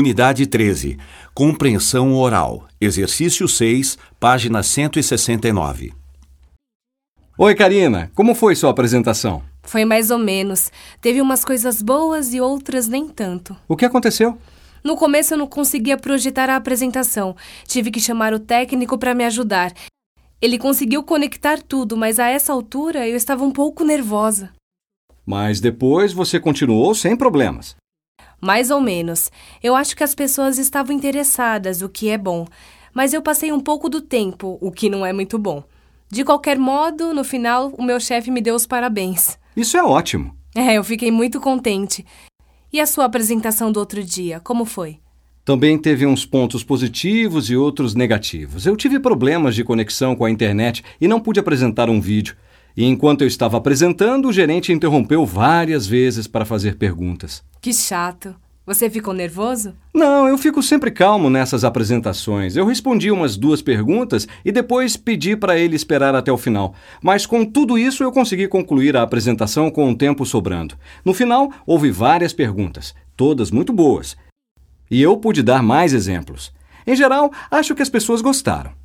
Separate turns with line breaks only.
Unidade 13. Compreensão oral. Exercício 6, página 169.
Oi, Karina. Como foi sua apresentação?
Foi mais ou menos. Teve umas coisas boas e outras nem tanto.
O que aconteceu?
No começo eu não conseguia projetar a apresentação. Tive que chamar o técnico para me ajudar. Ele conseguiu conectar tudo, mas a essa altura eu estava um pouco nervosa.
Mas depois você continuou sem problemas.
Mais ou menos. Eu acho que as pessoas estavam interessadas, o que é bom. Mas eu passei um pouco do tempo, o que não é muito bom. De qualquer modo, no final, o meu chefe me deu os parabéns.
Isso é ótimo.
É, eu fiquei muito contente. E a sua apresentação do outro dia, como foi?
Também teve uns pontos positivos e outros negativos. Eu tive problemas de conexão com a internet e não pude apresentar um vídeo. E enquanto eu estava apresentando, o gerente interrompeu várias vezes para fazer perguntas.
Que chato. Você ficou nervoso?
Não, eu fico sempre calmo nessas apresentações. Eu respondi umas duas perguntas e depois pedi para ele esperar até o final. Mas com tudo isso eu consegui concluir a apresentação com o tempo sobrando. No final, houve várias perguntas, todas muito boas. E eu pude dar mais exemplos. Em geral, acho que as pessoas gostaram.